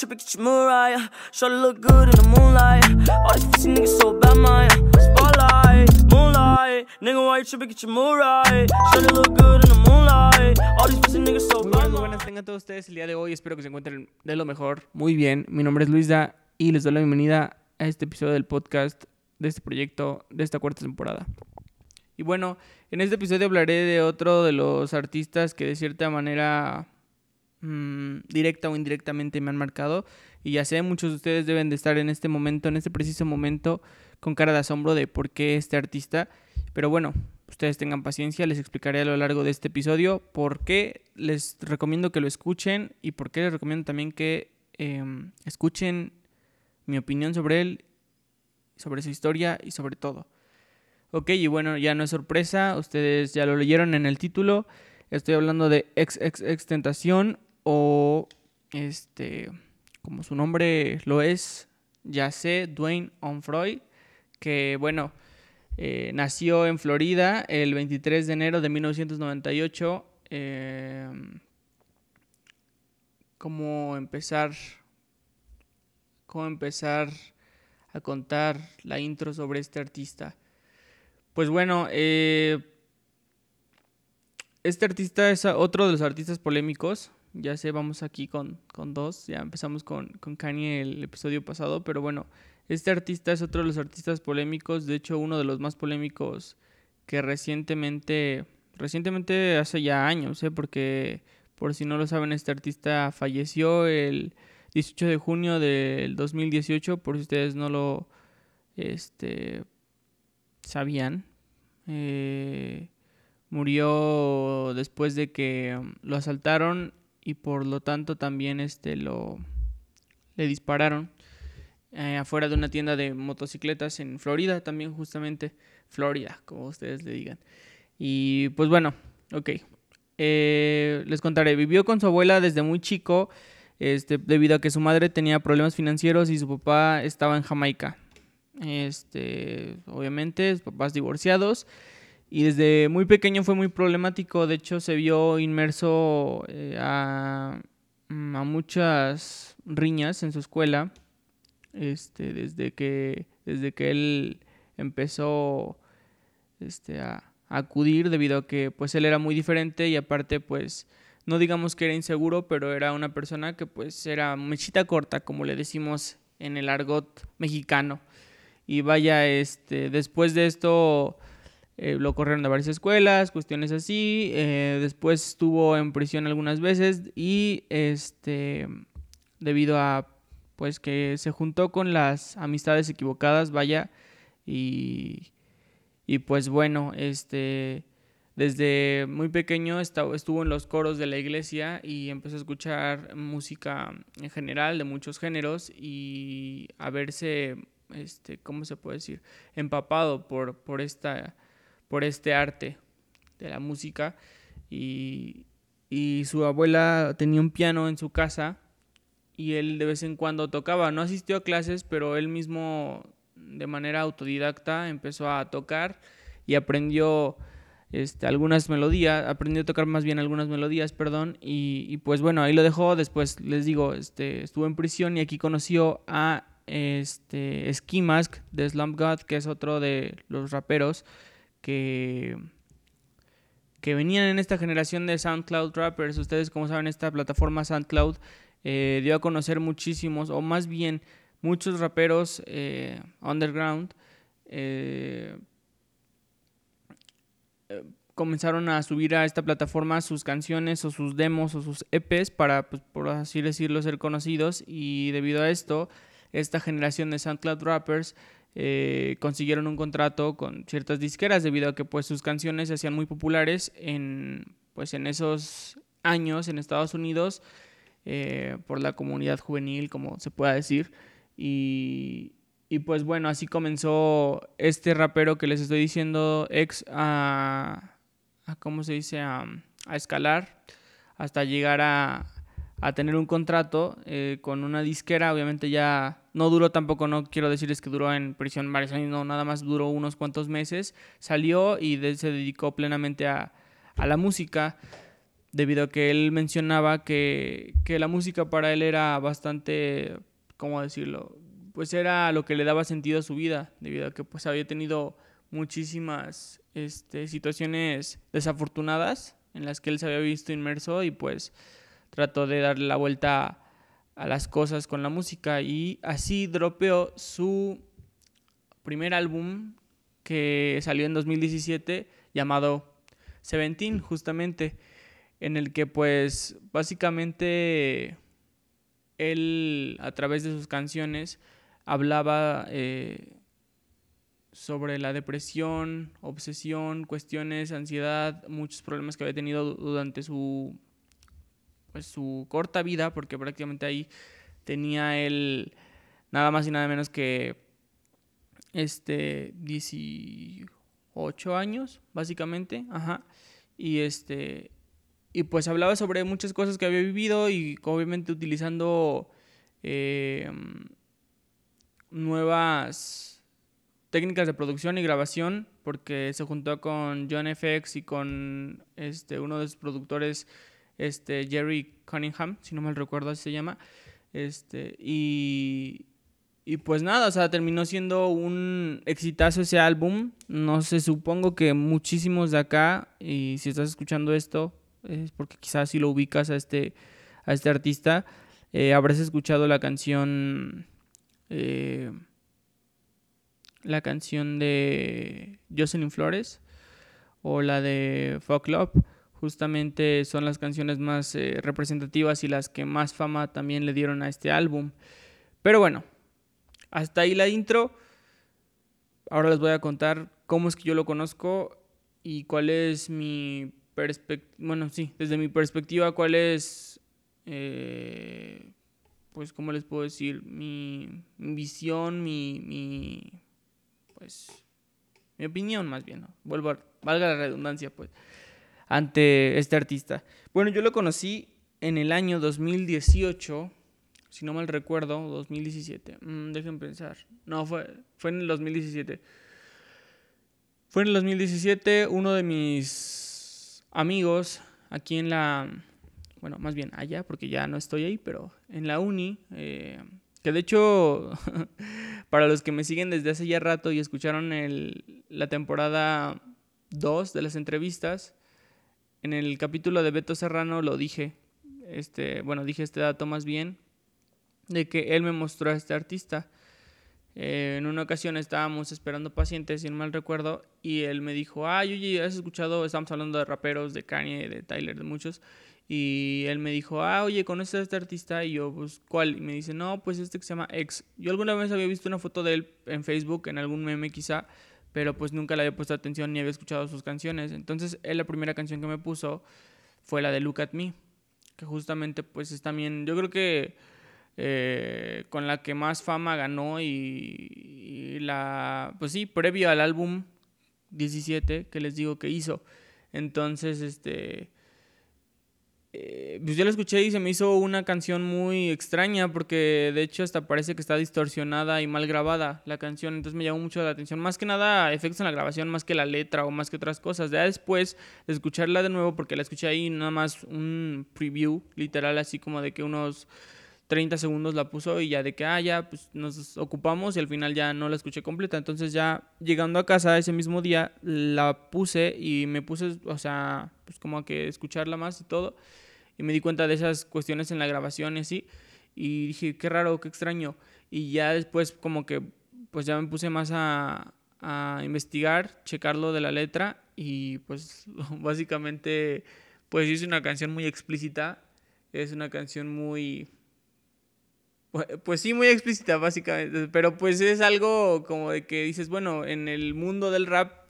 tripping, get your Mariah. Shorty look good in the moonlight. All these pussy niggas so bad, man. Spotlight, moonlight. Nigga, why you tripping, get your Mariah. Shorty look good in the moonlight. All these pussy niggas so Muy bad, buenas, muy man. buenas tengan todos ustedes el día de hoy. Espero que se encuentren de lo mejor. Muy bien. Mi nombre es Luisa y les doy la bienvenida a este episodio del podcast de este proyecto de esta cuarta temporada. Y bueno, en este episodio hablaré de otro de los artistas que de cierta manera mm, directa o indirectamente me han marcado. Y ya sé, muchos de ustedes deben de estar en este momento, en este preciso momento, con cara de asombro de por qué este artista. Pero bueno, ustedes tengan paciencia, les explicaré a lo largo de este episodio por qué les recomiendo que lo escuchen y por qué les recomiendo también que em, escuchen mi opinión sobre él, sobre su historia y sobre todo. Ok, y bueno, ya no es sorpresa, ustedes ya lo leyeron en el título. Estoy hablando de XXX Tentación o este, como su nombre lo es, ya Dwayne Onfroy, que bueno, eh, nació en Florida el 23 de enero de 1998. eh, ¿Cómo empezar? ¿Cómo empezar a contar la intro sobre este artista? Pues bueno, eh, este artista es otro de los artistas polémicos. Ya sé, vamos aquí con, con dos. Ya empezamos con, con Kanye el episodio pasado, pero bueno, este artista es otro de los artistas polémicos. De hecho, uno de los más polémicos que recientemente, recientemente hace ya años, ¿eh? porque por si no lo saben, este artista falleció el 18 de junio del 2018, por si ustedes no lo este, sabían. Eh, murió después de que lo asaltaron y por lo tanto también este lo le dispararon eh, afuera de una tienda de motocicletas en Florida también justamente Florida como ustedes le digan y pues bueno ok Eh, les contaré vivió con su abuela desde muy chico este debido a que su madre tenía problemas financieros y su papá estaba en Jamaica este, obviamente, papás divorciados. Y desde muy pequeño fue muy problemático. De hecho, se vio inmerso eh, a, mm, a muchas riñas en su escuela. Este, desde que, desde que él empezó este, a, a acudir debido a que pues él era muy diferente y aparte pues no digamos que era inseguro, pero era una persona que pues era mechita corta, como le decimos en el argot mexicano. Y vaya, este, después de esto eh, lo corrieron de varias escuelas, cuestiones así. eh, después estuvo en prisión algunas veces y este, debido a pues que se juntó con las amistades equivocadas, vaya, y, y pues bueno, este, desde muy pequeño estuvo en los coros de la iglesia y empezó a escuchar música en general de muchos géneros y a verse este, ¿cómo se puede decir? empapado por, por, esta, por este arte de la música. Y, y su abuela tenía un piano en su casa y él de vez en cuando tocaba, no asistió a clases, pero él mismo de manera autodidacta empezó a tocar y aprendió este, algunas melodías, aprendió a tocar más bien algunas melodías, perdón, y, y pues bueno, ahí lo dejó, después les digo, este, estuvo en prisión y aquí conoció a este Ski Mask de Slump God, que es otro de los raperos que que venían en esta generación de SoundCloud rappers. Ustedes, como saben, esta plataforma SoundCloud eh, dio a conocer muchísimos, o más bien muchos raperos eh, underground. eh, comenzaron a subir a esta plataforma sus canciones o sus demos o sus EPs para, pues, por así decirlo, ser conocidos y debido a esto, esta generación de SoundCloud rappers eh, consiguieron un contrato con ciertas disqueras debido a que pues sus canciones se hacían muy populares en pues en esos años en Estados Unidos eh, por la comunidad juvenil como se pueda decir. Y, y pues bueno así comenzó este rapero que les estoy diciendo ex a, cómo se dice a, a escalar hasta llegar a, a tener un contrato eh, con una disquera. Obviamente ya no duró tampoco, no quiero decirles que duró en prisión varios años, no, nada más duró unos cuantos meses. Salió y se dedicó plenamente a, a la música. debido a que él mencionaba que, que la música para él era bastante, ¿cómo decirlo? Pues era lo que le daba sentido a su vida, debido a que pues había tenido muchísimas este, situaciones desafortunadas en las que él se había visto inmerso y pues trató de darle la vuelta a las cosas con la música y así dropeó su primer álbum que salió en 2017 llamado Seventeen justamente en el que pues básicamente él a través de sus canciones hablaba eh, sobre la depresión, obsesión, cuestiones, ansiedad, muchos problemas que había tenido durante su pues su corta vida, porque prácticamente ahí tenía él nada más y nada menos que este 18 años, básicamente, ajá. Y este y pues hablaba sobre muchas cosas que había vivido y obviamente utilizando eh, nuevas técnicas de producción y grabación porque se juntó con John FX y con este uno de sus productores este Jerry Cunningham si no mal recuerdo así se llama este y y pues nada, o sea, terminó siendo un exitazo ese álbum. No sé, supongo que muchísimos de acá, y si estás escuchando esto, es porque quizás si lo ubicas a este, a este artista, eh, habrás escuchado la canción, eh, la canción de Jocelyn Flores o la de Fuck Love. Justamente son las canciones más eh, representativas y las que más fama también le dieron a este álbum. Pero bueno, hasta ahí la intro. Ahora les voy a contar cómo es que yo lo conozco y cuál es mi perspectiva, bueno, sí, desde mi perspectiva, cuál es, eh, pues, ¿cómo les puedo decir? Mi, visión, mi, mi, pues, mi opinión más bien, ¿no? Vuelvo a, valga la redundancia, pues, ante este artista. Bueno, yo lo conocí en el año 2018, si no mal recuerdo, 2017. Mm, dejen pensar. No, fue, fue en el 2017. Fue en el 2017 uno de mis amigos aquí en la, bueno, más bien allá, porque ya no estoy ahí, pero en la uni, eh, que de hecho, para los que me siguen desde hace ya rato y escucharon el, la temporada 2 de las entrevistas, en el capítulo de Beto Serrano lo dije, este, bueno, dije este dato más bien, de que él me mostró a este artista. Eh, en una ocasión estábamos esperando pacientes, si no mal recuerdo, y él me dijo, ay, oye, ¿has escuchado? Estamos hablando de raperos, de Kanye, de Tyler, de muchos. Y él me dijo, ah, oye, ¿conoces a este artista? Y yo, pues, ¿cuál? Y me dice, no, pues este que se llama X. Yo alguna vez había visto una foto de él en Facebook, en algún meme quizá, pero pues nunca le había puesto atención ni había escuchado sus canciones. Entonces, él la primera canción que me puso fue la de Look at Me, que justamente pues es también, yo creo que eh, con la que más fama ganó y, la, pues sí, previo al álbum 17 que les digo que hizo. Entonces, este, eh, pues yo la escuché y se me hizo una canción muy extraña porque de hecho hasta parece que está distorsionada y mal grabada la canción, entonces me llamó mucho la atención, más que nada efectos en la grabación, más que la letra o más que otras cosas. Ya después de escucharla de nuevo, porque la escuché ahí nada más un preview, literal, así como de que unos 30 segundos la puso y ya de que, ah, ya, pues nos ocupamos y al final ya no la escuché completa. Entonces ya llegando a casa ese mismo día la puse y me puse, o sea, pues como a que escucharla más y todo. Y me di cuenta de esas cuestiones en la grabación y así. Y dije, qué raro, qué extraño. Y ya después como que, pues ya me puse más a, a investigar, checarlo de la letra y pues básicamente, pues hice una canción muy explícita. Es una canción muy pues sí, muy explícita básicamente, pero pues es algo como de que dices, bueno, en el mundo del rap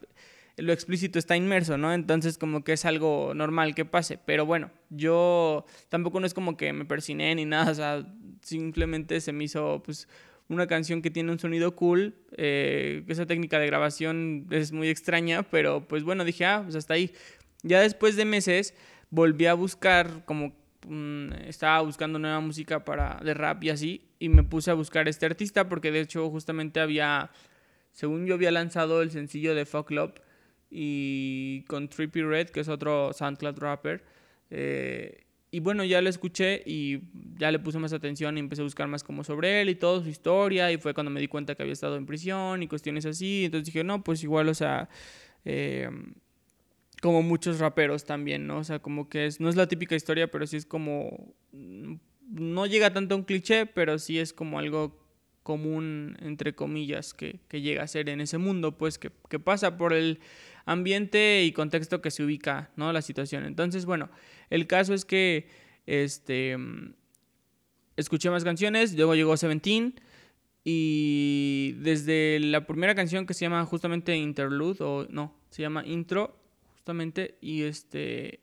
lo explícito está inmerso, ¿no? Entonces como que es algo normal que pase, pero bueno, yo tampoco no es como que me persiné ni nada, o sea, simplemente se me hizo pues una canción que tiene un sonido cool, eh, esa técnica de grabación es muy extraña, pero pues bueno, dije, ah, pues hasta ahí. Ya después de meses volví a buscar como Mm, estaba buscando nueva música para de rap y así y me puse a buscar este artista porque de hecho justamente había según yo había lanzado el sencillo de Fuck Love y con Trippy Red que es otro SoundCloud rapper Eh, y bueno, ya lo escuché y ya le puse más atención y empecé a buscar más como sobre él y toda su historia. Y fue cuando me di cuenta que había estado en prisión y cuestiones así. Entonces dije, no, pues igual, o sea, eh, como muchos raperos también, ¿no? O sea, como que es, no es la típica historia, pero sí es como, mm, no llega tanto a un cliché, pero sí es como algo común, entre comillas, que, llega a ser en ese mundo, pues que, que, pasa por el ambiente y contexto que se ubica, ¿no? La situación. Entonces, bueno, el caso es que, este, escuché más canciones, luego llegó Seventeen, y desde la primera canción que se llama justamente Interlude, o no, se llama Intro, justamente, y este,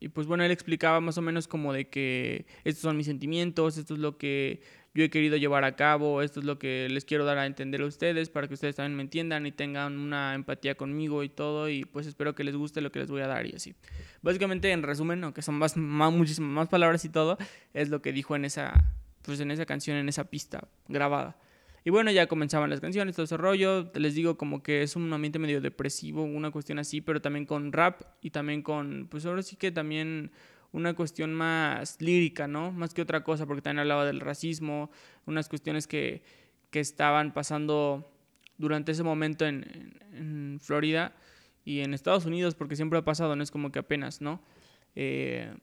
y pues bueno, él explicaba más o menos como de que estos son mis sentimientos, esto es lo que yo he querido llevar a cabo, esto es lo que les quiero dar a entender a ustedes para que ustedes también me entiendan y tengan una empatía conmigo y todo y pues espero que les guste lo que les voy a dar y así. Básicamente en resumen, aunque son más, más muchísimas más palabras y todo, es lo que dijo en esa pues en esa canción, en esa pista grabada. Y bueno, ya comenzaban las canciones, todo ese rollo. Les digo como que es un ambiente medio depresivo, una cuestión así, pero también con rap y también con, pues ahora sí que también una cuestión más lírica, ¿no? Más que otra cosa, porque también hablaba del racismo, unas cuestiones que, que estaban pasando durante ese momento en, en, Florida y en Estados Unidos, porque siempre ha pasado, no es como que apenas, ¿no? Eh,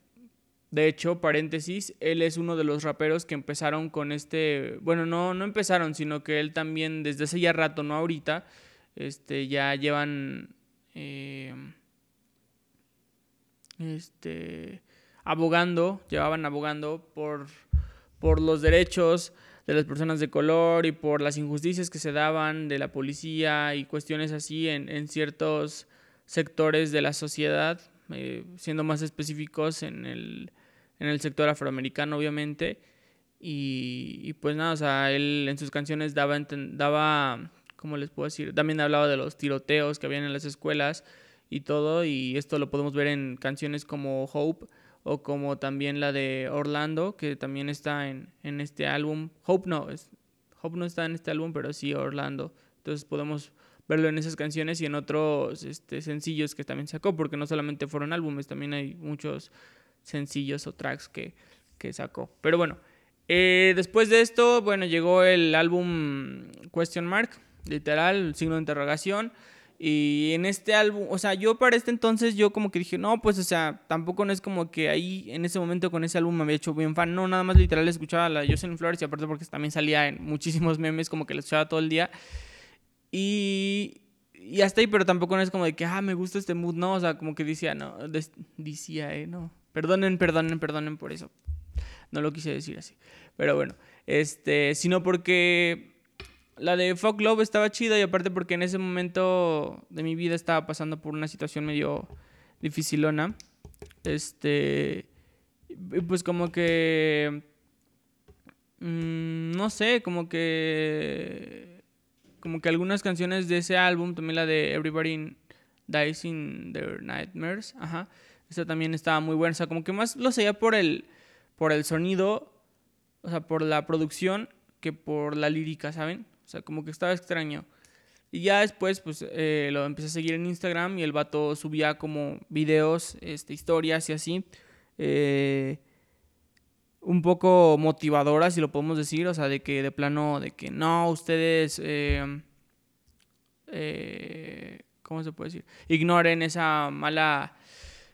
de hecho, paréntesis, él es uno de los raperos que empezaron con este, bueno, no, no empezaron, sino que él también desde hace ya rato, no ahorita, este, ya llevan, eh, este, abogando, llevaban abogando por, por los derechos de las personas de color y por las injusticias que se daban de la policía y cuestiones así en, en ciertos sectores de la sociedad, eh, siendo más específicos en el en el sector afroamericano, obviamente. Y, pues nada, o sea, él en sus canciones daba, daba, ¿cómo les puedo decir? También hablaba de los tiroteos que habían en las escuelas y todo, y esto lo podemos ver en canciones como Hope o como también la de Orlando, que también está en, en este álbum. Hope no, es, Hope no está en este álbum, pero sí Orlando. Entonces podemos verlo en esas canciones y en otros este, sencillos que también sacó, porque no solamente fueron álbumes, también hay muchos sencillos o tracks que, sacó. Pero bueno, eh, después de esto, bueno, llegó el álbum Question Mark, literal, signo de interrogación. Y en este álbum, o sea, yo para este entonces yo como que dije, no, pues, o sea, tampoco no es como que ahí en ese momento con ese álbum me había hecho bien fan, no, nada más literal escuchaba a la Jocelyn Flores y aparte porque también salía en muchísimos memes, como que la escuchaba todo el día. Y, y hasta ahí, pero tampoco no es como de que, ah, me gusta este mood, no, o sea, como que decía, no, decía, eh, no, Perdonen, perdonen, perdonen por eso. No lo quise decir así. Pero bueno, este, sino porque la de Fuck Love estaba chida y aparte porque en ese momento de mi vida estaba pasando por una situación medio dificilona. Este, pues como que mm, no sé, como que como que algunas canciones de ese álbum, también la de Everybody Dies in Their Nightmares, ajá esa también estaba muy buena. O sea, como que más lo seguía por el, por el sonido, o sea, por la producción, que por la lírica, ¿saben? O sea, como que estaba extraño. Y ya después, pues, eh, lo empecé a seguir en Instagram y el vato subía como videos, este, historias y así. Eh, un poco motivadoras, si lo podemos decir. O sea, de que de plano, de que no, ustedes... Eh, ¿Cómo se puede decir? Ignoren esa mala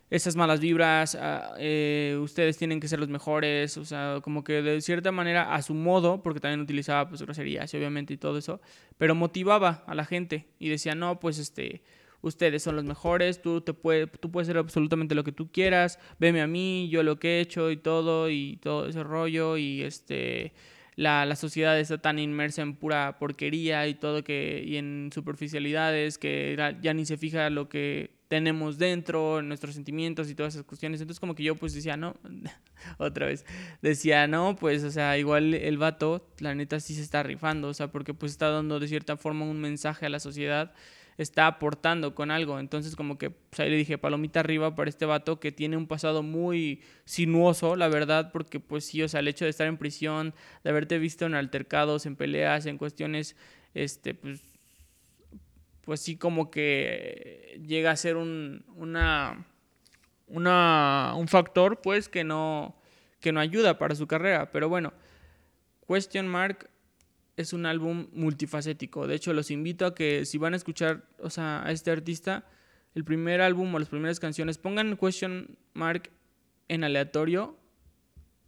esas malas vibras, ah, eh, ustedes tienen que ser los mejores, o sea, como que de cierta manera a su modo, porque también utilizaba pues groserías obviamente y todo eso, pero motivaba a la gente y decía, no, pues este, ustedes son los mejores, tú, te puede, tú puedes hacer absolutamente lo que tú quieras, veme a mí, yo lo que he hecho y todo, y todo ese rollo, y este... La, la, sociedad está tan inmersa en pura porquería y todo que y en superficialidades que ya ni se fija lo que tenemos dentro, nuestros sentimientos y todas esas cuestiones. Entonces como que yo pues decía, no, otra vez, decía, no, pues, o sea, igual el vato, la neta sí se está rifando, o sea, porque pues está dando de cierta forma un mensaje a la sociedad, está aportando con algo. Entonces como que pues, ahí le dije, palomita arriba para este vato que tiene un pasado muy sinuoso, la verdad, porque pues sí, o sea, el hecho de estar en prisión, de haberte visto en altercados, en peleas, en cuestiones, este, pues pues sí como que llega a ser un, una, una, un factor pues que no, que no ayuda para su carrera. Pero bueno, Question Mark es un álbum multifacético. De hecho, los invito a que si van a escuchar o sea, a este artista, el primer álbum o las primeras canciones, pongan Question Mark en aleatorio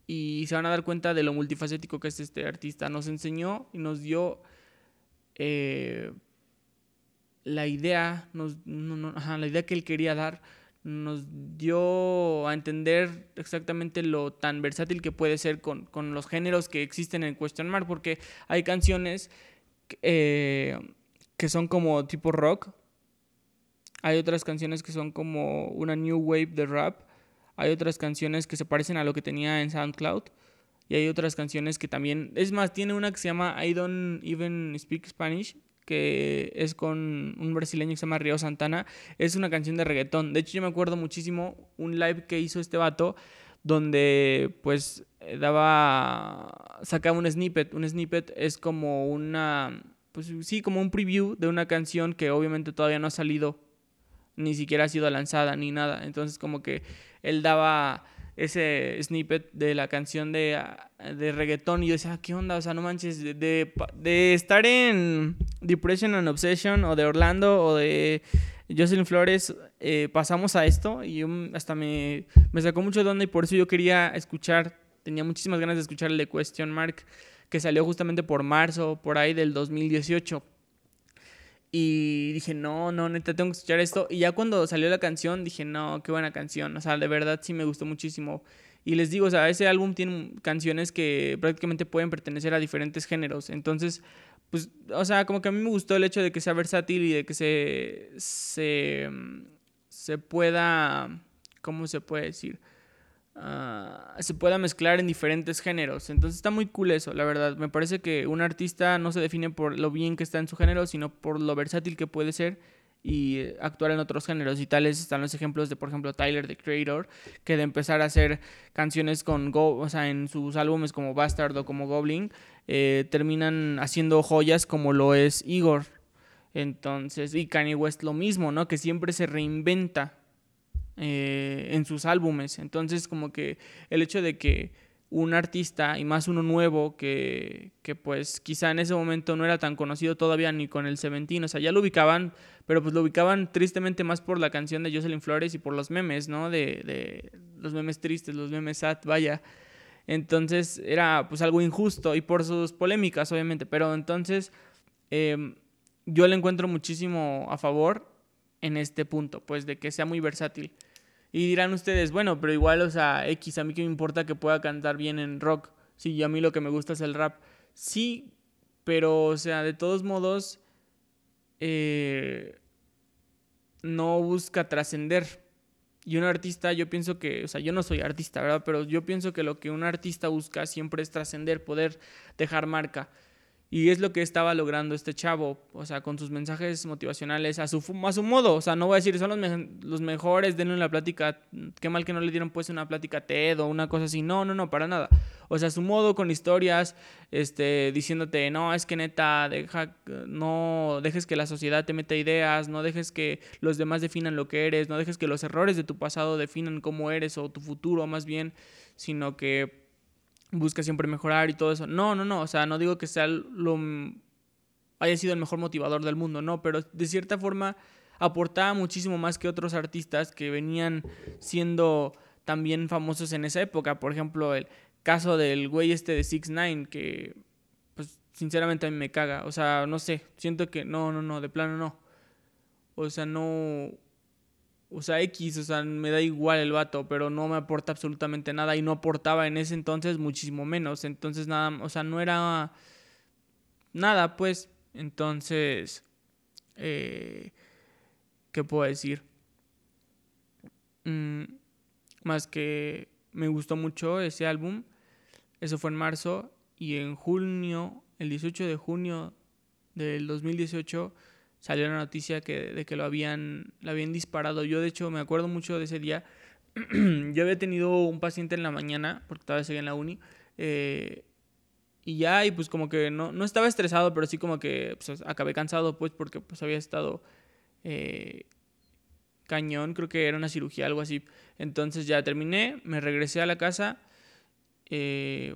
y se van a dar cuenta de lo multifacético que es este artista. Nos enseñó y nos dio eh, la idea, nos, la idea que él quería dar, nos dio a entender exactamente lo tan versátil que puede ser con, los géneros que existen en Question Mark, porque hay canciones eh, que son como tipo rock, hay otras canciones que son como una new wave de rap, hay otras canciones que se parecen a lo que tenía en SoundCloud. Y hay otras canciones que también... Es más, tiene una que se llama I Don't Even Speak Spanish, que es con un brasileño que se llama Río Santana. Es una canción de reggaetón. De hecho, yo me acuerdo muchísimo un live que hizo este vato donde pues eh, daba... sacaba un snippet. Un snippet es como una... Pues sí, como un preview de una canción que obviamente todavía no ha salido ni siquiera ha sido lanzada ni nada. Entonces como que él daba ese snippet de la canción de, de reggaetón y yo decía, ah, ¿qué onda? O sea, no manches, de, de, estar en Depression and Obsession o de Orlando o de Jocelyn Flores, eh, pasamos a esto y hasta me, me sacó mucho de onda y por eso yo quería escuchar, tenía muchísimas ganas de escuchar el de Question Mark que salió justamente por marzo, por ahí del 2018. Y dije, no, no, neta, tengo que escuchar esto. Y ya cuando salió la canción, dije, no, qué buena canción. O sea, de verdad sí me gustó muchísimo. Y les digo, o sea, ese álbum tiene canciones que prácticamente pueden pertenecer a diferentes géneros. Entonces, pues, o sea, como que a mí me gustó el hecho de que sea versátil y de que se, se, se pueda, ¿cómo se puede decir? Ah, se pueda mezclar en diferentes géneros. Entonces está muy cool eso, la verdad. Me parece que un artista no se define por lo bien que está en su género, sino por lo versátil que puede ser y eh, actuar en otros géneros. Y tales están los ejemplos de, por ejemplo, Tyler, the Creator, que de empezar a hacer canciones con, Go, o sea, en sus álbumes como Bastard o como Goblin, eh, terminan haciendo joyas como lo es Igor. Entonces, y Kanye West lo mismo, ¿no? Que siempre se reinventa eh, en sus álbumes. Entonces, como que el hecho de que un artista, y más uno nuevo, que, que, pues quizá en ese momento no era tan conocido todavía ni con el Seventeen, o sea, ya lo ubicaban, pero pues lo ubicaban tristemente más por la canción de Jocelyn Flores y por los memes, ¿no? De, de los memes tristes, los memes sad, vaya. Entonces era pues algo injusto y por sus polémicas, obviamente, pero entonces em, yo le encuentro muchísimo a favor en este punto, pues de que sea muy versátil. Y dirán ustedes, bueno, pero igual, o sea, X, a mí que me importa que pueda cantar bien en rock. Sí, a mí lo que me gusta es el rap. Sí, pero, o sea, de todos modos, eh, no busca trascender. Y un artista, yo pienso que, o sea, yo no soy artista, ¿verdad? Pero yo pienso que lo que un artista busca siempre es trascender, poder dejar marca. Y es lo que estaba logrando este chavo, o sea, con sus mensajes motivacionales a su, a su modo. O sea, no voy a decir, son los, mejores, denle una plática, qué mal que no le dieron pues una plática TED o una cosa así. No, no, no, para nada. O sea, a su modo, con historias, este, diciéndote, no, es que neta, deja, no dejes que la sociedad te meta ideas, no dejes que los demás definan lo que eres, no dejes que los errores de tu pasado definan cómo eres o tu futuro más bien, sino que busca siempre mejorar y todo eso. No, no, no, o sea, no digo que sea lo haya sido el mejor motivador del mundo, no, pero de cierta forma aportaba muchísimo más que otros artistas que venían siendo también famosos en esa época. Por ejemplo, el caso del güey este de 6 9 que pues sinceramente a mí me caga, o sea, no sé, siento que no, no, no, de plano no. O sea, no o sea, X, o sea, me da igual el vato, pero no me aporta absolutamente nada y no aportaba en ese entonces muchísimo menos. Entonces, nada, o sea, no era nada, pues. Entonces, eh, ¿qué puedo decir? Mm, más que me gustó mucho ese álbum. Eso fue en marzo y en junio, el 18 de junio del 2018 salió la noticia que, de que lo habían, habían disparado. Yo de hecho me acuerdo mucho de ese día. yo había tenido un paciente en la mañana, porque estaba en la uni, eh, y ya, y pues como que no, no estaba estresado, pero sí como que pues, acabé cansado, pues porque pues había estado, eh, cañón, creo que era una cirugía, algo así. Entonces ya terminé, me regresé a la casa. Eh,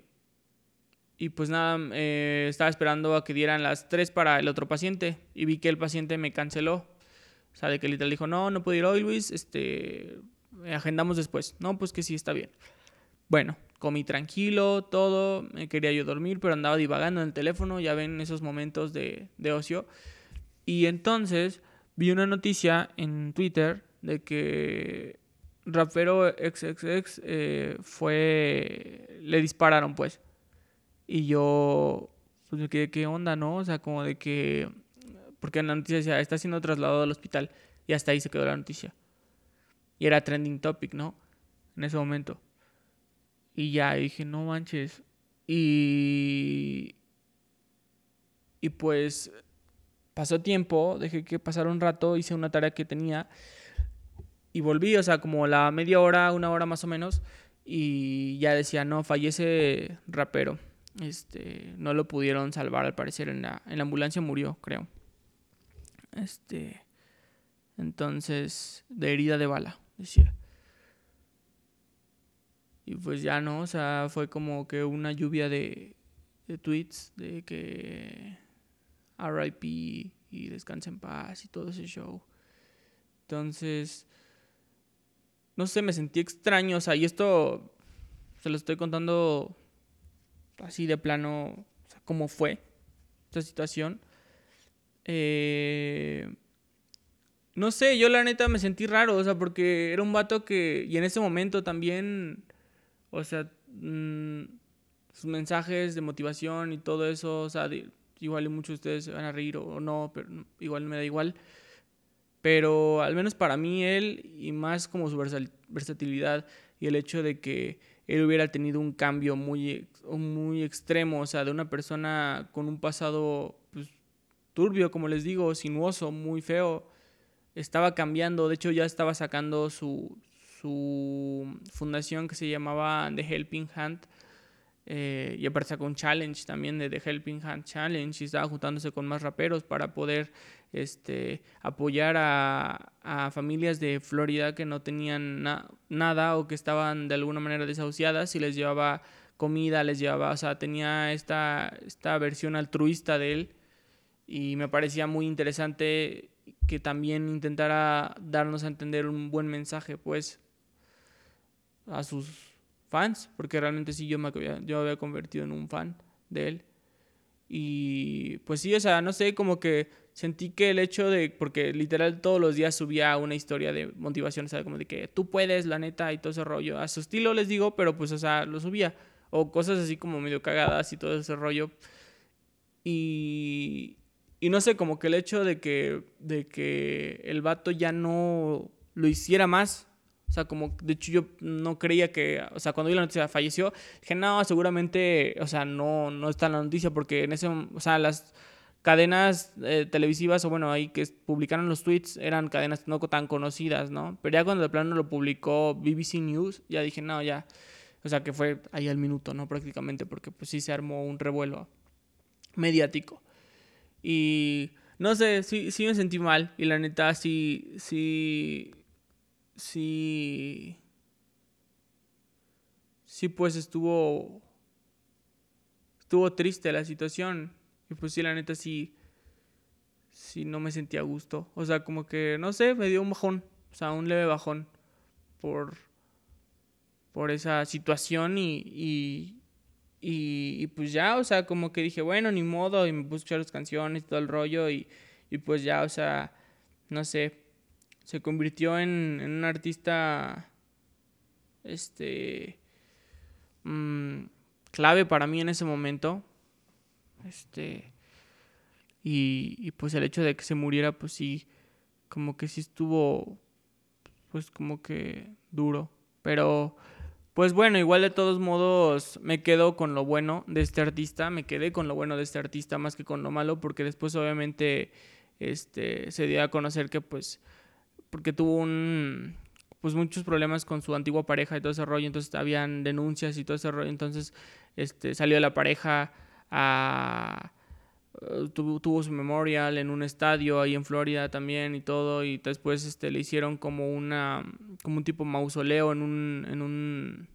y pues nada, eh, estaba esperando a que dieran las 3 para el otro paciente. Y vi que el paciente me canceló. O sea, de que literal dijo, no, no puedo ir hoy, Luis, este, agendamos después. No, pues que sí, está bien. Bueno, comí tranquilo, todo, me quería yo dormir, pero andaba divagando en el teléfono, ya ven esos momentos de, de ocio. Y entonces vi una noticia en Twitter de que rapero XXX eh, fue. Le dispararon, pues. Y yo. Pues me quedé, ¿qué onda, no? O sea, como de que. Porque en la noticia decía, está siendo trasladado al hospital. Y hasta ahí se quedó la noticia. Y era trending topic, ¿no? En ese momento. Y ya dije, no manches. Y. Y pues pasó tiempo, dejé que pasara un rato, hice una tarea que tenía y volví, o sea, como la media hora, una hora más o menos, y ya decía, no, fallece rapero. Este, no lo pudieron salvar al parecer en la, en la ambulancia murió, creo. Este, entonces, de herida de bala, decía. Y pues ya no, o sea, fue como que una lluvia de, de tweets de que RIP y Descansa en paz y todo ese show. Entonces, no sé, me sentí extraño, o sea, y esto se lo estoy contando así de plano, o sea, cómo fue esta situación. Eh, no sé, yo la neta me sentí raro, o sea, porque era un vato que, y en ese momento también, o sea, mm, sus mensajes de motivación y todo eso, o sea, igual muchos de ustedes se van a reír o no, pero igual me da igual. Pero al menos para mí él, y más como su versatilidad y el hecho de que él hubiera tenido un cambio muy, muy extremo, o sea, de una persona con un pasado pues, turbio, como les digo, sinuoso, muy feo, estaba cambiando, de hecho ya estaba sacando su, su fundación que se llamaba The Helping Hand, eh, y aparte sacó un challenge también de The Helping Hand Challenge y estaba juntándose con más raperos para poder este, apoyar a, a familias de Florida que no tenían nada o que estaban de alguna manera desahuciadas y les llevaba comida, les llevaba, o sea, tenía esta, esta versión altruista de él y me parecía muy interesante que también intentara darnos a entender un buen mensaje pues a sus fans, porque realmente sí yo me había, yo había convertido en un fan de él. Y pues sí, o sea, no sé, como que sentí que el hecho de, porque literal todos los días subía una historia de motivación, sea, como de que tú puedes, la neta, y todo ese rollo. A su estilo les digo, pero pues, o sea, lo subía. O cosas así como medio cagadas y todo ese rollo. Y, y no sé, como que el hecho de que, de que el vato ya no lo hiciera más, o sea, como, de hecho yo no creía que, o sea, cuando vi la noticia falleció, dije, no, seguramente, o sea, no, no está en la noticia porque en ese, o sea, las cadenas eh, televisivas o bueno, ahí que publicaron los tweets eran cadenas no tan conocidas, ¿no? Pero ya cuando de plano lo publicó BBC News, ya dije, no, ya, o sea, que fue ahí al minuto, ¿no? Prácticamente, porque pues sí se armó un revuelo mediático. Y no sé, sí, sí me sentí mal y la neta sí, sí sí, sí pues estuvo, estuvo triste la situación. Y pues sí, la neta sí, sí no me sentía a gusto. O sea, como que, no sé, me dio un bajón, o sea, un leve bajón por, por esa situación y, y, y, pues ya, o sea, como que dije, bueno, ni modo, y me puse a escuchar las canciones y todo el rollo y, y pues ya, o sea, no sé, se convirtió en, un artista este mm, clave para mí en ese momento este y, pues el hecho de que se muriera pues sí como que sí estuvo pues como que duro. Pero pues bueno igual de todos modos me quedo con lo bueno de este artista me quedé con lo bueno de este artista más que con lo malo porque después obviamente este se dio a conocer que pues porque tuvo un pues muchos problemas con su antigua pareja y todo ese rollo, entonces habían denuncias y todo ese rollo, entonces este salió la pareja eh, tuvo, su memorial en un estadio ahí en Florida también y todo y después este le hicieron como una como un tipo mausoleo en un en un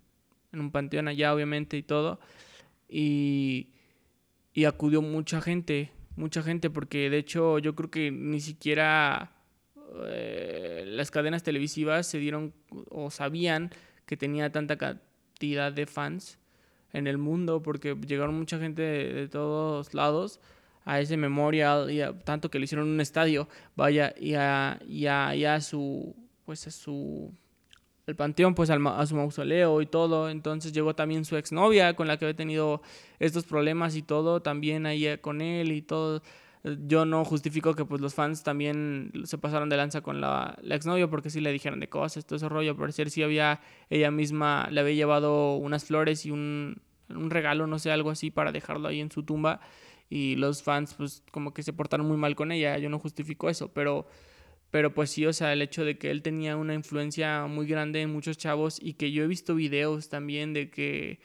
en un panteón allá obviamente y todo. Y y acudió mucha gente mucha gente porque de hecho yo creo que ni siquiera eh, las cadenas televisivas se dieron o sabían que tenía tanta cantidad de fans en el mundo porque llegaron mucha gente de todos lados a ese memorial y tanto que le hicieron un estadio, vaya, y a, y a, su, pues a su, el panteón, pues a su mausoleo y todo. Entonces llegó también su exnovia con la que había tenido estos problemas y todo, también ahí con él y todo. Yo no justifico que pues los fans también se pasaron de lanza con la, la exnovia porque sí le dijeron de cosas, todo ese rollo. Por ser sí había, ella misma le había llevado unas flores y un, un regalo, no sé, algo así para dejarlo ahí en su tumba y los fans pues como que se portaron muy mal con ella, yo no justifico eso, pero pero pues sí, o sea, el hecho de que él tenía una influencia muy grande en muchos chavos y que yo he visto videos también de que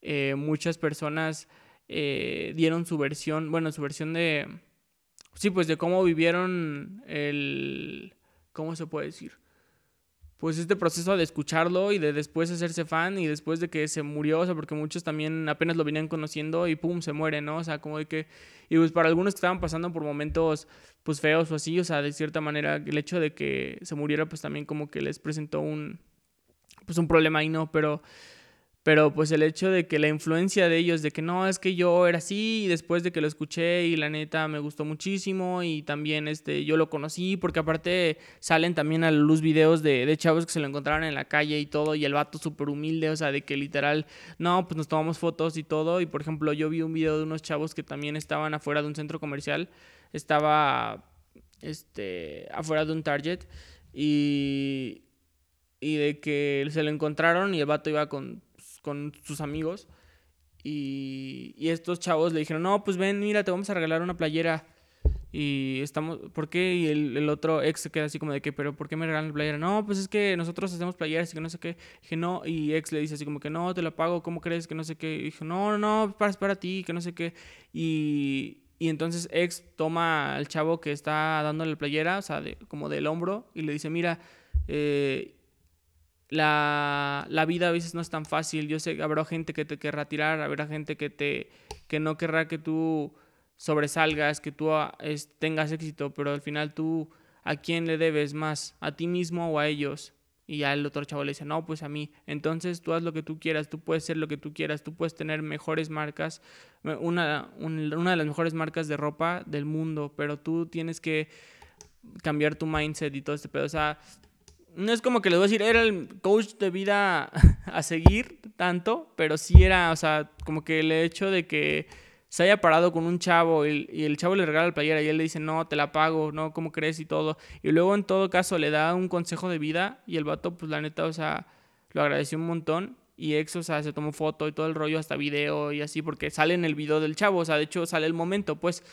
eh, muchas personas eh, dieron su versión, bueno, su versión de, sí, pues de cómo vivieron el, ¿cómo se puede decir? pues este proceso de escucharlo y de después hacerse fan y después de que se murió, o sea, porque muchos también apenas lo venían conociendo y pum, se muere, ¿no? O sea, como de que, y pues para algunos que estaban pasando por momentos pues feos o así, o sea, de cierta manera el hecho de que se muriera pues también como que les presentó un, pues un problema ahí, ¿no? Pero pero pues el hecho de que la influencia de ellos, de que no, es que yo era así y después de que lo escuché y la neta me gustó muchísimo y también este, yo lo conocí porque aparte salen también a la luz videos de, de chavos que se lo encontraron en la calle y todo y el vato súper humilde, o sea, de que literal, no, pues nos tomamos fotos y todo y por ejemplo yo vi un video de unos chavos que también estaban afuera de un centro comercial, estaba este, afuera de un Target y, y de que se lo encontraron y el vato iba con con sus amigos. Y, estos chavos le dijeron, no, pues ven, mira, te vamos a regalar una playera. Y estamos, ¿por qué? Y el, otro ex se queda así como de que, pero ¿por qué me regalan la playera? No, pues es que nosotros hacemos playeras y que no sé qué. Dije, no, y ex le dice así como que, no, te la pago, ¿cómo crees? Que no sé qué. Y dijo, no, no, no, para, para ti, que no sé qué. Y, entonces ex toma al chavo que está dándole la playera, o sea, como del hombro, y le dice, mira, eh, la, la, vida a veces no es tan fácil. Yo sé que habrá gente que te querrá tirar, habrá gente que, te, que no querrá que tú sobresalgas, que tú ah, tengas éxito, pero al final tú, ¿a quién le debes más? ¿A ti mismo o a ellos? Y ya el otro chavo le dice, no, pues a mí. Entonces tú haz lo que tú quieras, tú puedes ser lo que tú quieras, tú puedes tener mejores marcas, una, una de las mejores marcas de ropa del mundo, pero tú tienes que cambiar tu mindset y todo este pedo. O sea, no es como que les voy a decir, era el coach de vida a seguir tanto, pero sí era, o sea, como que el hecho de que se haya parado con un chavo y, el chavo le regala la playera y él le dice, no, te la pago, no, ¿cómo crees? Y todo. Y luego en todo caso le da un consejo de vida y el vato, pues la neta, o sea, lo agradeció un montón. Y ex, o sea, se tomó foto y todo el rollo, hasta video y así, porque sale en el video del chavo, o sea, de hecho sale el momento, pues.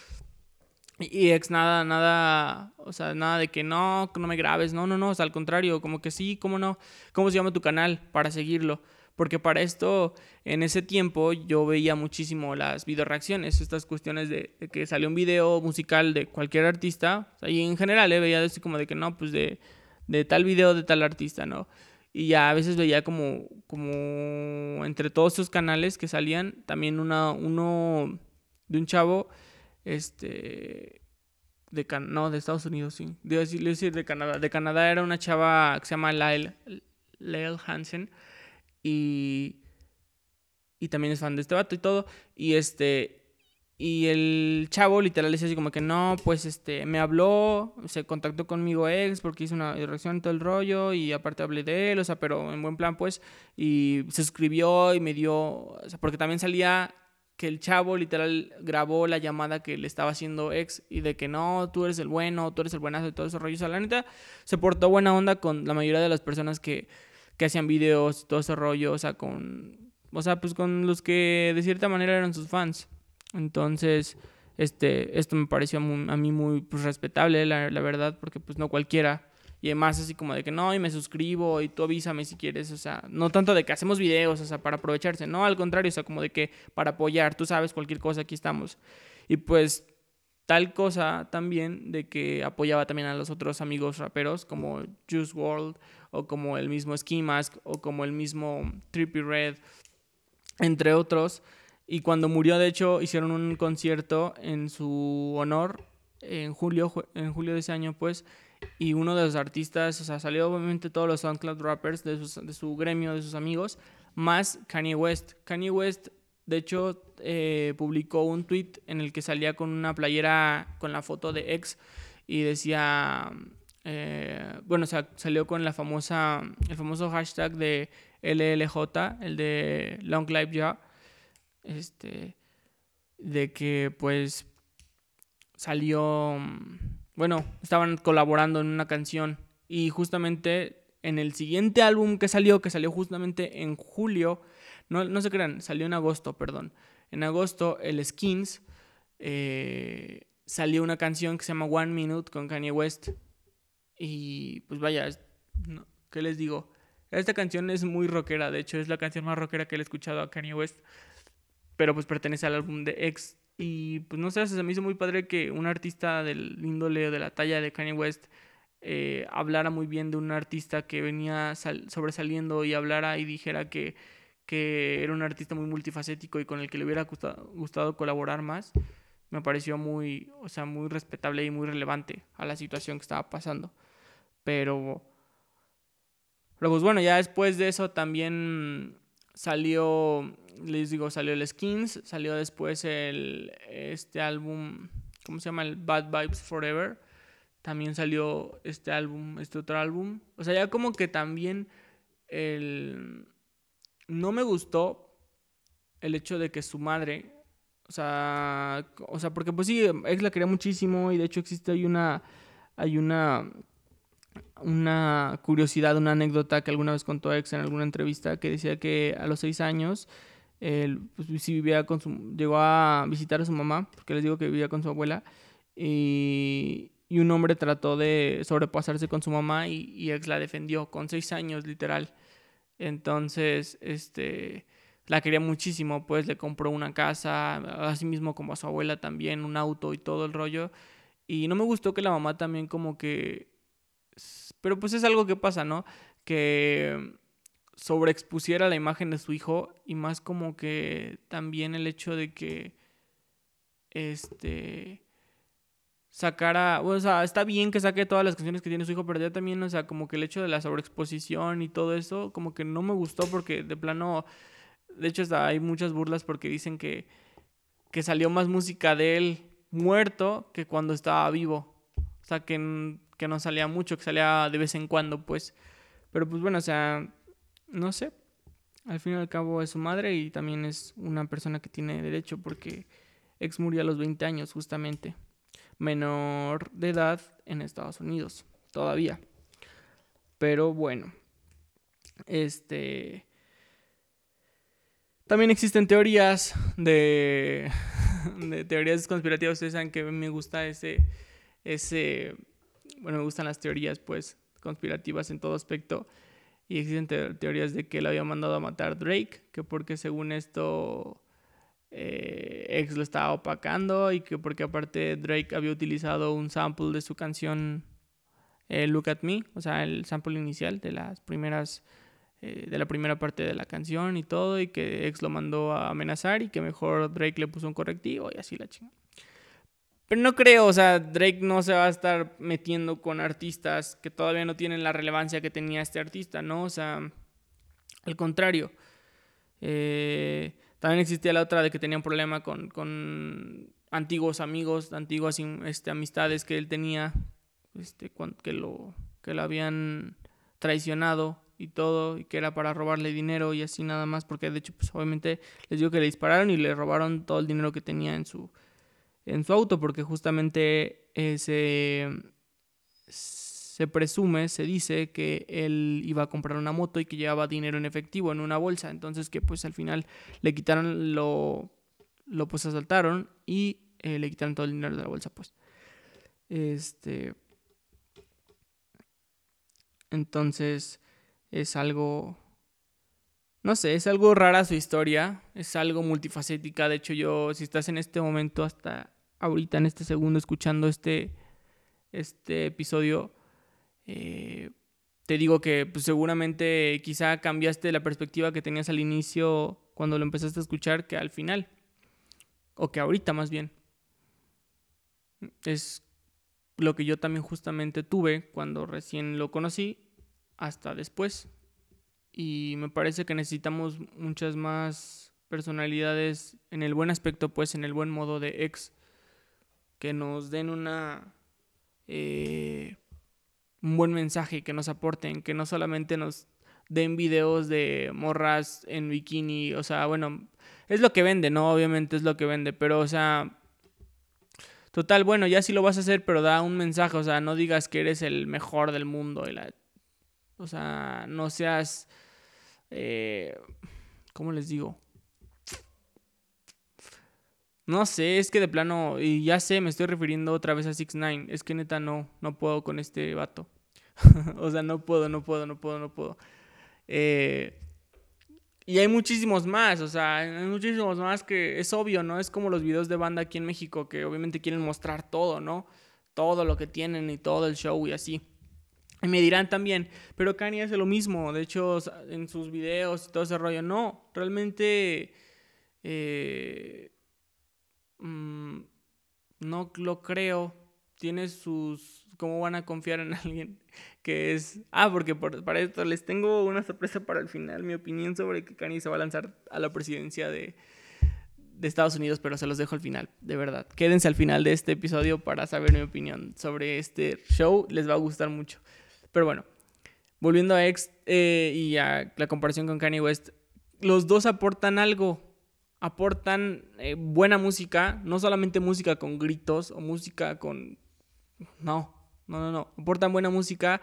Y ex nada, nada, o sea, nada de que no, no me grabes, no, no, no, o sea, al contrario, como que sí, cómo no, cómo se llama tu canal para seguirlo. Porque para esto, en ese tiempo, yo veía muchísimo las video reacciones, estas cuestiones de, que salió un video musical de cualquier artista, y en general eh, veía así como de que no, pues de, de tal video de tal artista, ¿no? Y ya a veces veía como, como entre todos esos canales que salían, también una, uno de un chavo este de no, de Estados Unidos, sí. Decir, de Canadá. De Canadá era una chava que se llama Lyle, Lyle Hansen y y también es fan de este vato y todo y este y el chavo literal dice así como que no, pues este me habló, se contactó conmigo ex porque hizo una reacción todo el rollo y aparte hablé de él, o sea, pero en buen plan pues y se suscribió y me dio, o sea, porque también salía que el chavo literal grabó la llamada que le estaba haciendo ex y de que no, tú eres el bueno, tú eres el buenazo de todo ese rollo. O sea, la neta se portó buena onda con la mayoría de las personas que, que hacían videos, todo ese rollo, o sea, con, o sea, pues con los que de cierta manera eran sus fans. Entonces, este, esto me pareció a mí muy pues, respetable, la, la verdad, porque pues no cualquiera y además así como de que no, y me suscribo y tú avísame si quieres, o sea, no tanto de que hacemos videos, o sea, para aprovecharse, no, al contrario, o sea, como de que para apoyar, tú sabes, cualquier cosa, aquí estamos. Y pues Tal cosa también de que apoyaba también a los otros amigos raperos como Juice World o como el mismo Ski Mask o como el mismo Trippy Red, entre otros. Y cuando murió, de hecho, hicieron un concierto en su honor en julio, en julio de ese año, pues. Y uno de los artistas, o sea, salió obviamente todos los SoundCloud rappers de, de su gremio, de sus amigos, más Kanye West. Kanye West de hecho, eh, publicó un tweet en el que salía con una playera con la foto de ex y decía, eh, bueno, salió con la famosa, el famoso hashtag de LLJ, el de Long Life Ya, este, de que pues salió, bueno, estaban colaborando en una canción y justamente en el siguiente álbum que salió, que salió justamente en julio, no, no se crean, salió en agosto, perdón. En agosto, el Skins eh, salió una canción que se llama One Minute con Kanye West. Y pues vaya, ¿qué les digo? Esta canción es muy rockera, de hecho es la canción más rockera que he escuchado a Kanye West. Pero pues pertenece al álbum de X. Y pues no sé, se me hizo muy padre que un artista del índole o de la talla de Kanye West eh, hablara muy bien de un artista que venía sobresaliendo y hablara y dijera que que era un artista muy multifacético y con el que le hubiera gustado, colaborar más, me pareció muy, o sea, muy respetable y muy relevante a la situación que estaba pasando. Pero, pero pues bueno, ya después de eso también salió, les digo, salió el Skins, salió después el, este álbum, ¿cómo se llama? El Bad Vibes Forever. También salió este álbum, este otro álbum. O sea, ya como que también el no me gustó el hecho de que su madre, o sea, o sea, porque pues sí, ex la quería muchísimo y de hecho existe hay una, hay una, una curiosidad, una anécdota que alguna vez contó ex en alguna entrevista que decía que a los seis años él pues, sí vivía con llegó a visitar a su mamá, porque les digo que vivía con su abuela y, y un hombre trató de sobrepasarse con su mamá y, y ex la defendió con seis años literal. Entonces, este, la quería muchísimo, pues le compró una casa, así mismo como a su abuela también, un auto y todo el rollo. Y no me gustó que la mamá también como que... Pero pues es algo que pasa, ¿no? Que sobreexpusiera la imagen de su hijo y más como que también el hecho de que este sacara, o sea, está bien que saque todas las canciones que tiene su hijo, pero ya también, o sea, como que el hecho de la sobreexposición y todo eso, como que no me gustó porque de plano, de hecho hay muchas burlas porque dicen que, que salió más música de él muerto que cuando estaba vivo. O sea, que, que no salía mucho, que salía de vez en cuando, pues. Pero pues bueno, o sea, no sé. Al fin y al cabo es su madre y también es una persona que tiene derecho porque ex murió a los 20 años justamente menor de edad en Estados Unidos, todavía. Pero bueno, este... También existen teorías de, de teorías conspirativas. Ustedes saben que me gusta ese, ese, bueno, me gustan las teorías, pues, conspirativas en todo aspecto. Y existen teorías de que él había mandado a matar Drake, que porque según esto eh, X lo estaba opacando y que porque aparte Drake había utilizado un sample de su canción eh, Look at Me, o sea, el sample inicial de las primeras eh, de la primera parte de la canción y todo y que X lo mandó a amenazar y que mejor Drake le puso un correctivo y así la chinga. Pero no creo, o sea, Drake no se va a estar metiendo con artistas que todavía no tienen la relevancia que tenía este artista, ¿no? O sea, al contrario. Eh, también existía la otra de que tenía un problema con, con antiguos amigos, antiguas este, amistades que él tenía, este, que, lo, que lo habían traicionado y todo, y que era para robarle dinero y así nada más, porque de hecho, pues obviamente les digo que le dispararon y le robaron todo el dinero que tenía en su, en su auto, porque justamente ese se presume, se dice que él iba a comprar una moto y que llevaba dinero en efectivo en una bolsa. Entonces que pues al final le quitaron lo, lo pues asaltaron y eh, le quitaron todo el dinero de la bolsa pues. Este... Entonces es algo... No sé, es algo rara su historia, es algo multifacética. De hecho yo, si estás en este momento hasta ahorita en este segundo escuchando este, este episodio, eh, te digo que pues, seguramente quizá cambiaste la perspectiva que tenías al inicio cuando lo empezaste a escuchar que al final. O que ahorita más bien. Es lo que yo también justamente tuve cuando recién lo conocí hasta después. Y me parece que necesitamos muchas más personalidades en el buen aspecto, pues en el buen modo de ex, que nos den una... Eh, un buen mensaje, que nos aporten, que no solamente nos den videos de morras en bikini, o sea, bueno, es lo que vende, ¿no? Obviamente es lo que vende, pero, o sea, total, bueno, ya sí lo vas a hacer, pero da un mensaje, o sea, no digas que eres el mejor del mundo, o sea, no seas, eh, ¿cómo les digo? No sé, es que de plano, y ya sé, me estoy refiriendo otra vez a 6 9 es que neta no, no puedo con este vato. o sea, no puedo, no puedo, no puedo, no puedo. Eh, y hay muchísimos más, o sea, hay muchísimos más que es obvio, ¿no? Es como los videos de banda aquí en México que obviamente quieren mostrar todo, ¿no? Todo lo que tienen y todo el show y así. Y me dirán también, pero Kanye hace lo mismo, de hecho, en sus videos y todo ese rollo. No, realmente eh, mm, no lo creo. Tiene sus ¿Cómo van a confiar en alguien que es... Ah, porque para esto les tengo una sorpresa para el final, mi opinión sobre que Kanye se va a lanzar a la presidencia de, de Estados Unidos, pero se los dejo al final, de verdad. Quédense al final de este episodio para saber mi opinión sobre este show, les va a gustar mucho. Pero bueno, volviendo a X eh, y a la comparación con Kanye West, los dos aportan algo, aportan eh, buena música, no solamente música con gritos o música con... No, no, no, no. Aportan buena música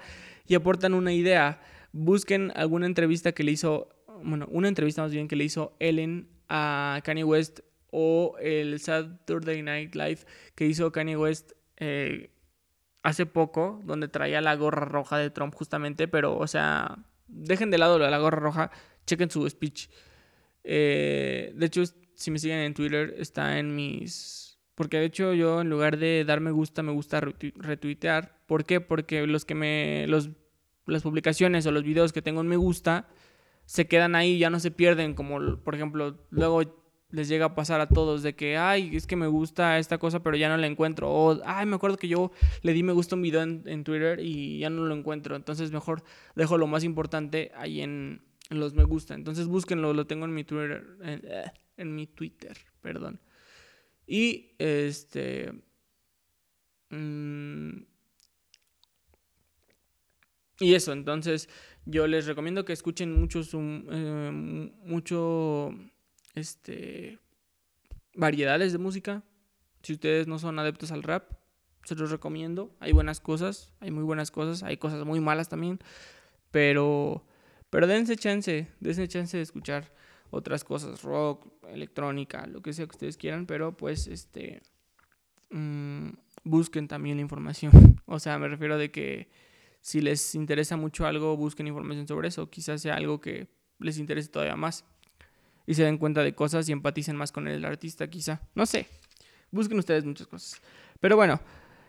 y aportan una idea. Busquen alguna entrevista que le hizo, bueno, una entrevista más bien que le hizo Ellen a Kanye West o el Saturday Night Live que hizo Kanye West eh, hace poco, donde traía la gorra roja de Trump justamente, pero, o sea, dejen de lado la gorra roja, chequen su speech. Eh, de hecho, si me siguen en Twitter, está en mis porque de hecho yo en lugar de dar me gusta, me gusta retuitear. ¿Por qué? Porque los que me. Los, las publicaciones o los videos que tengo en me gusta se quedan ahí, ya no se pierden. Como por ejemplo, luego les llega a pasar a todos de que, ay, es que me gusta esta cosa, pero ya no la encuentro. O, ay, me acuerdo que yo le di me gusta un video en, Twitter y ya no lo encuentro. Entonces mejor dejo lo más importante ahí en, los me gusta. Entonces búsquenlo, lo tengo en mi Twitter. en mi Twitter, perdón. Y este... Mm, y eso, entonces yo les recomiendo que escuchen mucho, eh, mucho este, variedades de música. Si ustedes no son adeptos al rap, se los recomiendo. Hay buenas cosas, hay muy buenas cosas, hay cosas muy malas también. Pero, pero dense chance, dense chance de escuchar otras cosas, rock, electrónica, lo que sea que ustedes quieran, pero pues este mm, busquen también la información. O sea, me refiero de que si les interesa mucho algo, busquen información sobre eso. Quizás sea algo que les interese todavía más. Y se den cuenta de cosas y empaticen más con el artista, quizá. No sé. Busquen ustedes muchas cosas. Pero bueno,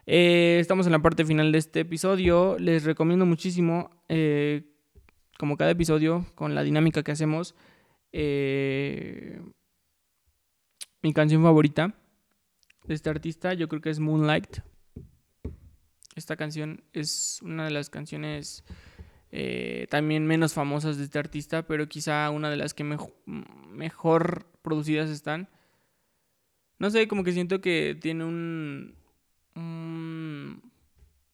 eh, estamos en la parte final de este episodio. Les recomiendo muchísimo, eh, como cada episodio, con la dinámica que hacemos, eh, mi canción favorita de este artista yo creo que es Moonlight. Esta canción es una de las canciones eh, también menos famosas de este artista, pero quizá una de las que mejor producidas están. No sé, como que siento que tiene un, un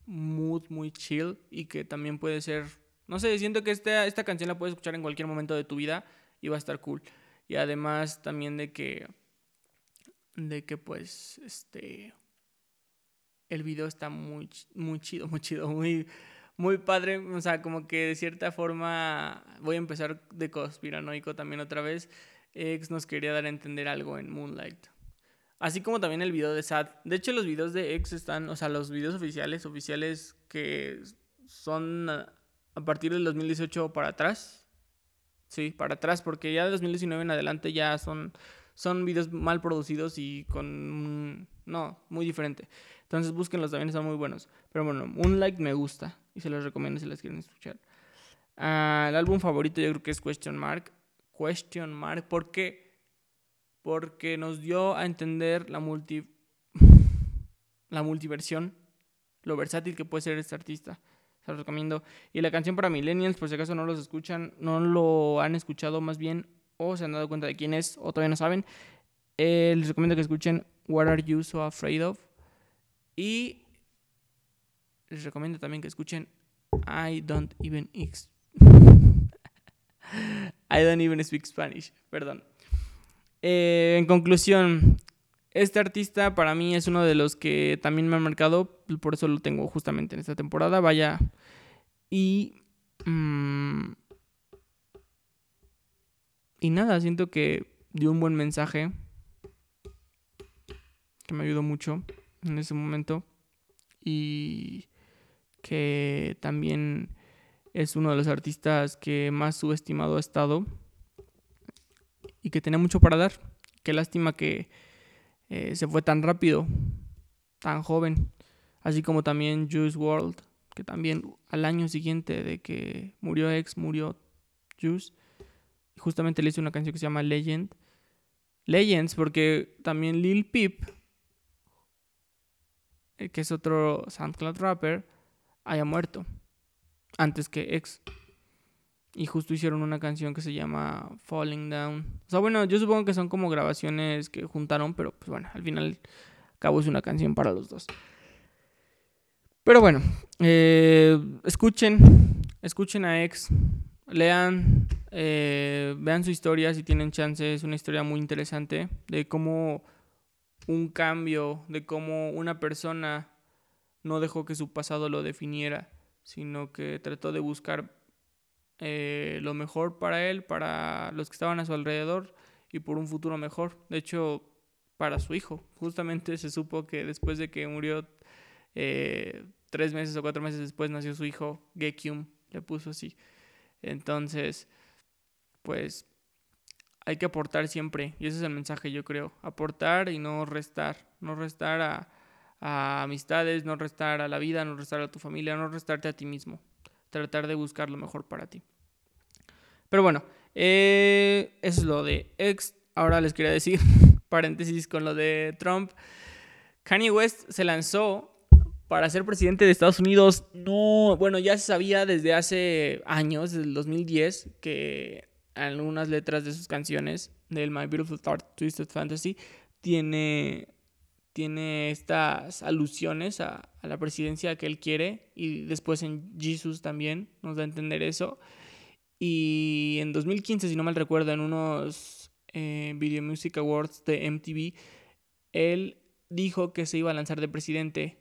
mood muy chill y que también puede ser... No sé, siento que esta, esta canción la puedes escuchar en cualquier momento de tu vida y va a estar cool. Y además también de que, de que pues, este, el video está muy, muy chido, muy chido, muy, muy padre. O sea, como que de cierta forma, voy a empezar de conspiranoico también otra vez. X nos quería dar a entender algo en Moonlight. Así como también el video de Sad. De hecho, los videos de X están, o sea, los videos oficiales, oficiales que son a partir del 2018 para atrás, Sí, para atrás, porque ya de 2019 en adelante ya son, son videos mal producidos y con No, muy diferente. Entonces búsquenlos también, están muy buenos. Pero bueno, Moonlight me gusta y se los recomiendo si las quieren escuchar. Ah, el álbum favorito yo creo que es Question Mark. Question Mark, ¿por qué? Porque nos dio a entender la multi la multiversión, lo versátil que puede ser este artista. Se recomiendo. Y la canción para millennials, por si acaso no los escuchan, no lo han escuchado más bien o se han dado cuenta de quién es o todavía no saben, eh, les recomiendo que escuchen What Are You So Afraid Of. Y les recomiendo también que escuchen I Don't Even I Don't Even Speak Spanish. Perdón. Eh, en conclusión, este artista para mí es uno de los que también me han marcado, por eso lo tengo justamente en esta temporada. Vaya. Y. Mm, y nada, siento que dio un buen mensaje. Que me ayudó mucho en ese momento. Y que también es uno de los artistas que más subestimado ha estado. Y que tenía mucho para dar. Qué lástima que eh, se fue tan rápido, tan joven, así como también Juice World, que también al año siguiente de que murió ex, murió Juice, y justamente le hice una canción que se llama Legend. Legends, porque también Lil Peep, eh, que es otro SoundCloud rapper, haya muerto antes que ex. Y justo hicieron una canción que se llama Falling Down. O sea, bueno, yo supongo que son como grabaciones que juntaron, pero pues bueno, al final cabo es una canción para los dos. Pero bueno, eh, escuchen, escuchen a Ex, lean, eh, vean su historia si tienen chance. Es una historia muy interesante de cómo un cambio, de cómo una persona no dejó que su pasado lo definiera, sino que trató de buscar eh, lo mejor para él, para los que estaban a su alrededor y por un futuro mejor. De hecho, para su hijo. Justamente se supo que después de que murió, eh, tres meses o cuatro meses después nació su hijo, Gekyum, le puso así. Entonces, pues hay que aportar siempre, y ese es el mensaje yo creo, aportar y no restar, no restar a, a amistades, no restar a la vida, no restar a tu familia, no restarte a ti mismo tratar de buscar lo mejor para ti. Pero bueno, eh, eso es lo de ex. Ahora les quería decir, paréntesis con lo de Trump. Kanye West se lanzó para ser presidente de Estados Unidos. No, bueno, ya se sabía desde hace años, desde el 2010, que algunas letras de sus canciones del My Beautiful Dark Twisted Fantasy tiene tiene estas alusiones a, la presidencia que él quiere y después en Jesus también nos da a entender eso. Y en 2015, si no mal recuerdo, en unos eh, Video Music Awards de MTV, él dijo que se iba a lanzar de presidente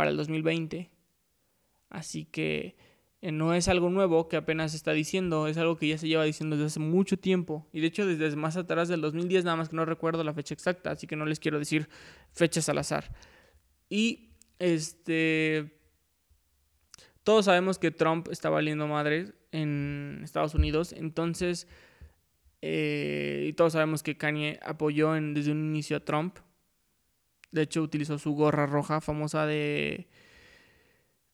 para el 2020. Así que eh, no es algo nuevo que apenas está diciendo, es algo que ya se lleva diciendo desde hace mucho tiempo. Y de hecho desde más atrás del 2010, nada más que no recuerdo la fecha exacta, así que no les quiero decir fechas al azar. Y este... Todos sabemos que Trump está valiendo madre en Estados Unidos, entonces... Eh, y todos sabemos que Kanye apoyó desde un inicio a Trump. De hecho, utilizó su gorra roja famosa de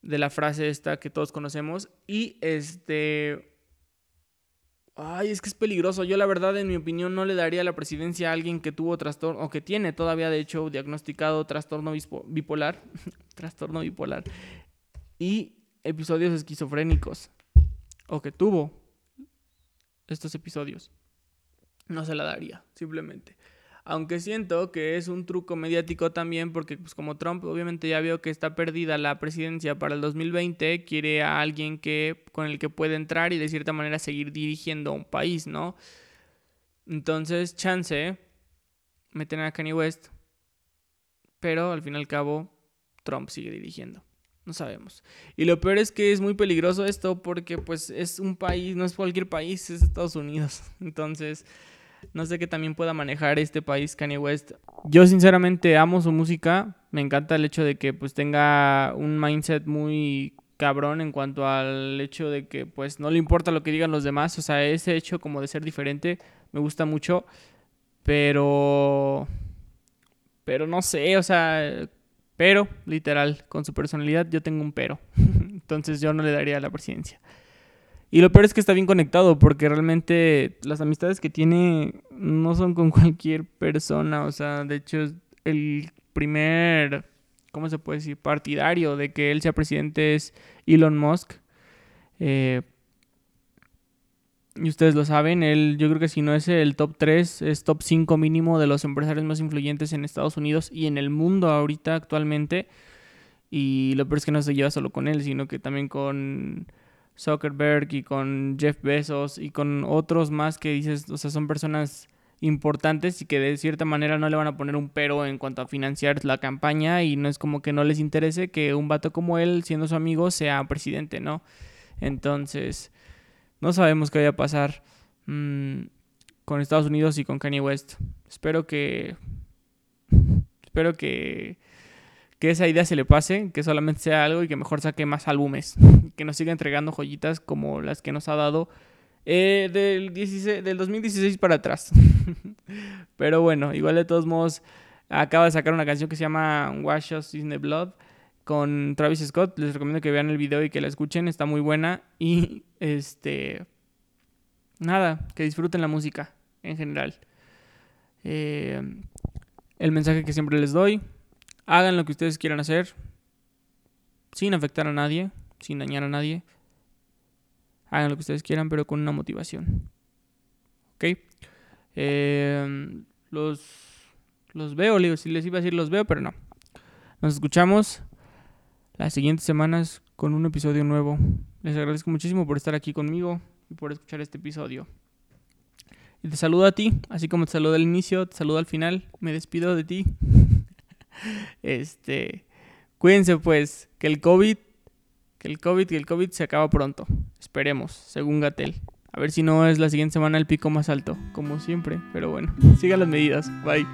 de la frase esta que todos conocemos. Y este... Ay, es que es peligroso. Yo la verdad, en mi opinión, no le daría la presidencia a alguien que tuvo trastorno, o que tiene todavía, de hecho, diagnosticado trastorno bipolar. trastorno bipolar. Y episodios esquizofrénicos. O que tuvo estos episodios. No se la daría, simplemente. Aunque siento que es un truco mediático también porque pues como Trump obviamente ya vio que está perdida la presidencia para el 2020, quiere a alguien que con el que puede entrar y de cierta manera seguir dirigiendo un país, ¿no? Entonces, chance meten a Kanye West, pero al fin y al cabo Trump sigue dirigiendo. No sabemos. Y lo peor es que es muy peligroso esto porque pues es un país, no es cualquier país, es Estados Unidos. Entonces, no sé qué también pueda manejar este país Kanye West. Yo sinceramente amo su música. Me encanta el hecho de que pues tenga un mindset muy cabrón en cuanto al hecho de que pues no le importa lo que digan los demás. O sea, ese hecho como de ser diferente me gusta mucho. Pero... Pero no sé, o sea, pero, literal, con su personalidad yo tengo un pero. Entonces yo no le daría la presidencia. Y lo peor es que está bien conectado porque realmente las amistades que tiene no son con cualquier persona. O sea, de hecho, el primer, ¿cómo se puede decir? Partidario de que él sea presidente es Elon Musk. Eh, y ustedes lo saben, él yo creo que si no es el top 3, es top 5 mínimo de los empresarios más influyentes en Estados Unidos y en el mundo ahorita actualmente. Y lo peor es que no se lleva solo con él, sino que también con Zuckerberg y con Jeff Bezos y con otros más que dices, o sea, son personas importantes y que de cierta manera no le van a poner un pero en cuanto a financiar la campaña y no es como que no les interese que un vato como él, siendo su amigo, sea presidente, ¿no? Entonces, no sabemos qué vaya a pasar mmm, con Estados Unidos y con Kanye West. Espero que... Espero que que esa idea se le pase, que solamente sea algo y que mejor saque más álbumes, que nos siga entregando joyitas como las que nos ha dado eh, del, 16, del 2016 para atrás. Pero bueno, igual de todos modos, acaba de sacar una canción que se llama Wash Us in the Blood con Travis Scott. Les recomiendo que vean el video y que la escuchen, está muy buena. Y este. Nada, que disfruten la música en general. Eh, el mensaje que siempre les doy Hagan lo que ustedes quieran hacer sin afectar a nadie, sin dañar a nadie. Hagan lo que ustedes quieran, pero con una motivación. ¿Ok? Em, los, los veo, si les iba a decir los veo, pero no. Nos escuchamos las siguientes semanas con un episodio nuevo. Les agradezco muchísimo por estar aquí conmigo y por escuchar este episodio. Y te saludo a ti, así como te saludo al inicio, te saludo al final, me despido de ti. Este, cuídense pues, que el COVID, que el COVID, que el COVID se acaba pronto. Esperemos, según Gatel. A ver si no es la siguiente semana el pico más alto, como siempre. Pero bueno, sigan las medidas. Bye.